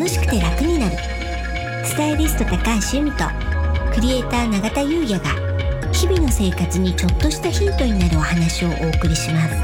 楽しくて楽になる。スタイリスト高橋由美とクリエイター永田優也が日々の生活にちょっとしたヒントになるお話をお送りします。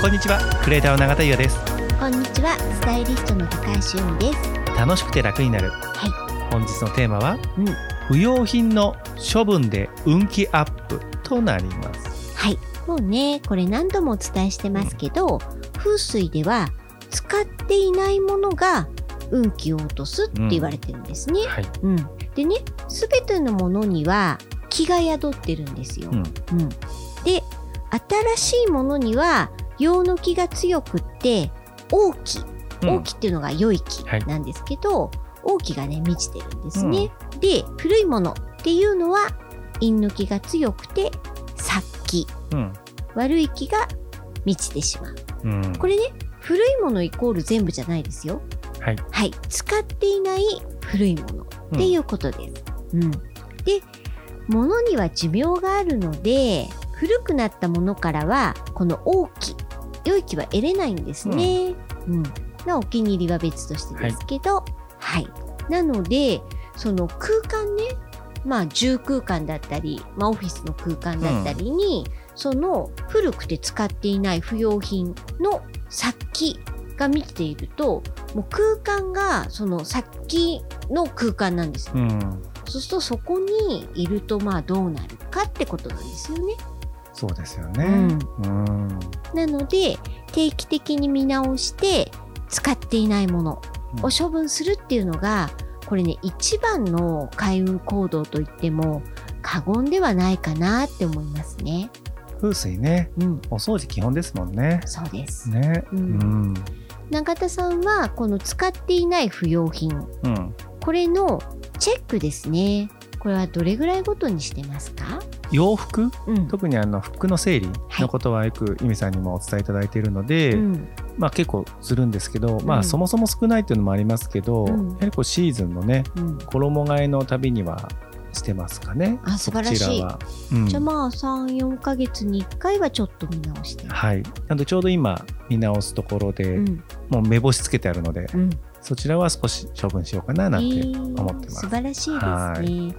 こんにちはクリエイターの永田優也です。こんにちはスタイリストの高橋由美です。楽しくて楽になる。はい。本日のテーマはうん。不要品の処分で運気アップとなります。はいもうねこれ何度もお伝えしてますけど、風水では使っていないものが運気を落とすって言われてるんですね、はい、うん、でね全てのものには気が宿ってるんですよ。うん、うん。で新しいものには陽の気が強くって王気うん。王気っていうのが良い気はい。なんですけど、王気がね満ちてるんですね。で古いものっていうのは陰の気が強くて殺気。うん。悪い気が満ちてしまう。うん。これね古いものイコール全部じゃないですよ。はい。はい、使っていない古いものっていうことです。うん、で物には寿命があるので古くなったものからはこの大きい良い気は得れないんですね。うん。まあお気に入りは別としてですけど、はい。なのでその空間ねまあ住空間だったり、まあ、オフィスの空間だったりに、その古くて使っていない不要品の殺気が満ちているともう空間がその殺気の空間なんですよ。うんそうするとそこにいるとまあどうなるかってことなんですよね。そうですよねうんなので定期的に見直して使っていないものを処分するっていうのがこれね一番の開運行動といっても過言ではないかなって思いますね。風水ねうん、お掃除基本ですもんねそうです。ねううんん永田さんはこの使っていない不要品うんこれのチェックですね。これはどれぐらいごとにしてますか？洋服？うん。特にあの服の整理のことはよく由美さんにもお伝えいただいているので、うんまあ結構するんですけど、まうんあそもそも少ないっていうのもありますけど、うんやはりこうシーズンのねうん。衣替えのたびにはしてますかね？あ素晴らしいこちらは。うんじゃあまあ3、4ヶ月に1回はちょっと見直して。はい。なのでちょうど今見直すところで、うん。もう目星つけてあるので、うん。そちらは少し処分しようかななんて思ってます。素晴らしいですはね。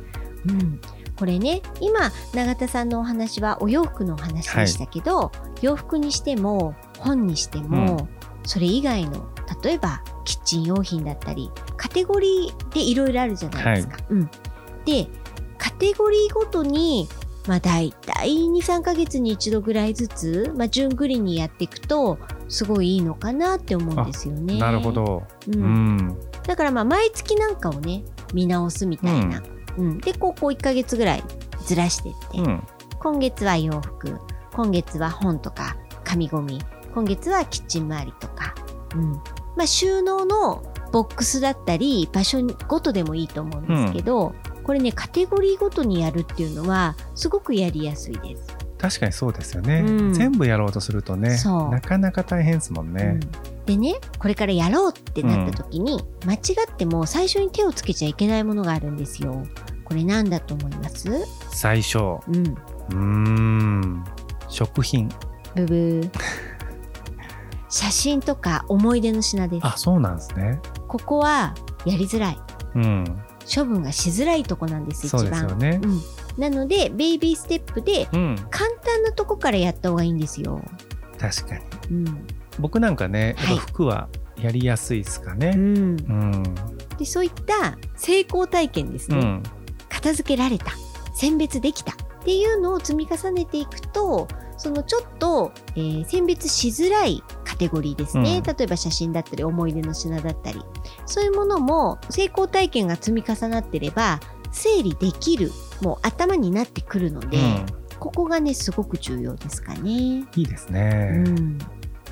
うん。これね今永田さんのお話はお洋服のお話でしたけど、洋服にしても本にしても、それ以外の例えばキッチン用品だったりカテゴリーでいろいろあるじゃないですか。うん、でカテゴリーごとにまあ大体23ヶ月に一度ぐらいずつ、まあ、順繰りにやっていくとすごいいいのかなって思うんですよね。なるほ。ど。ううんん。だからまあ毎月なんかをね見直すみたいな、うんでこうこう1ヶ月ぐらいずらしてって、うん。今月は洋服。今月は本とか紙ゴミ。今月はキッチン周りとか、うん。まあ、収納のボックスだったり場所ごとでもいいと思うんですけど、これねカテゴリーごとにやるっていうのはすごくやりやすいです。確かにそうですよね、うん。全部やろうとするとねなかなか大変ですもんね。うんでねこれからやろうってなった時に、間違っても最初に手をつけちゃいけないものがあるんですよ。これ何だと思います？最初。ううん。食品。ブブー。写真とか思い出の品です。あそうなんですね。ここはやりづらい。うん。処分がしづらいとこなんです一そう番ですよね。うん、なのでベイビーステップでうん。簡単なとこからやった方がいいんですよ、確かに。うん僕なんかね、はい。服はやりやすいですかね。うん、うん。でそういった成功体験ですね、うん。片付けられた。選別できた。っていうのを積み重ねていくとそのちょっと、えー選別しづらいカテゴリーですね、うん。例えば写真だったり思い出の品だったり。そういうものも成功体験が積み重なってれば整理できるもう頭になってくるので、うん。ここがねすごく重要ですかね。いいですうね。ん、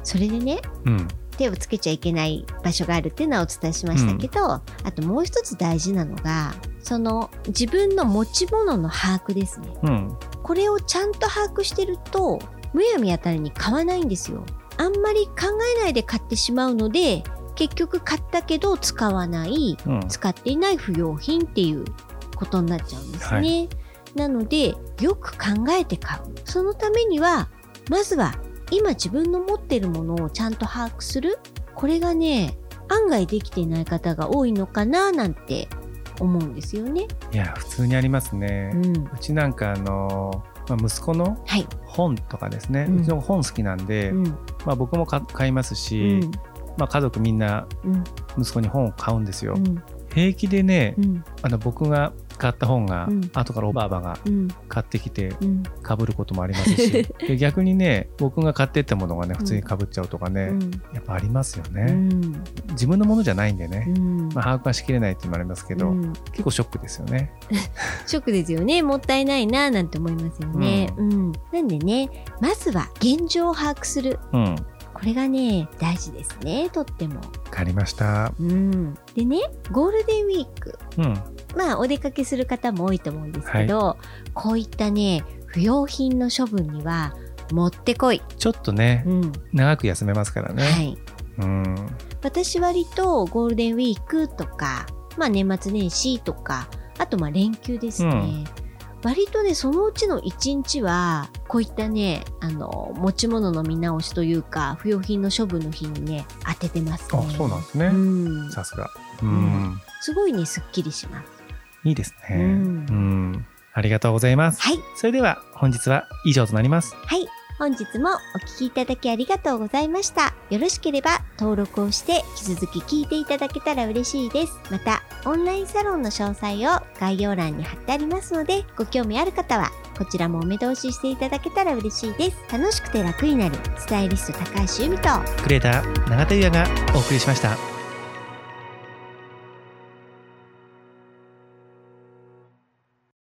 それでねうん手をつけちゃいけない場所があるっていうのはお伝えしましたけど、あともう一つ大事なのがその自分の持ち物の把握ですね。うんこれをちゃんと把握してるとむやみやたらに買わないんですよ。あんまり考えないで買ってしまうので結局買ったけど使わないうん使っていない不要品っていうことになっちゃうんですね。はなのでよく考えて買う。そのためにはまずは今自分の持ってるものをちゃんと把握する？これがね案外できていない方が多いのかななんて思うんですよね。いや普通にありますね、う、うんちなんかあの、まあ、息子のはい、本とかですね、ううんちの本好きなんで、うん。まあ、僕もか買いますうし、ん。まあ、家族みんなうん。息子に本を買うんですよ、うん。平気でね、うん。あの僕が買った本が、うん。後からおばあばがうん。買ってきてうん。かぶることもありますし。で逆にね僕が買ってったものがね普通にかぶっちゃうとかね、うん。やっぱありますようね、ん。自分のものじゃないんでね、うん。まあ、把握はしきれないっていうのもありますけど、うん。結構ショックですよね。ショックですよね。もったいないななんて思いますよね。うん。なんでねまずは現状を把握する。うん、わこれがね大事ですねとっても。かりました。うん、でねゴールデンウィーク。うん、まあお出かけする方も多いと思うんですけど、こういったね不要品の処分にはもってこい。ちょっとね、うん。長く休めますからね。はい、うん、私割とゴールデンウィークとか、まあ、年末年始とかあとまあ連休ですね、うん割とねそのうちの1日はこういったねあの持ち物の見直しというか不要品の処分の日にね当ててますね。あ、そうなんですね。うん、さすが。うん、すごいねすっきりします。いいですね。ううんん、ありがとうございます。はいそれでは本日は以上となります。はい。本日もお聞きいただきありがとうございました。よろしければ登録をして引き続き聞いていただけたら嬉しいです。また、オンラインサロンの詳細を概要欄に貼ってありますので、ご興味ある方はこちらもお目通ししていただけたら嬉しいです。楽しくて楽になるスタイリスト高橋由美とクレーター永田優也がお送りしました。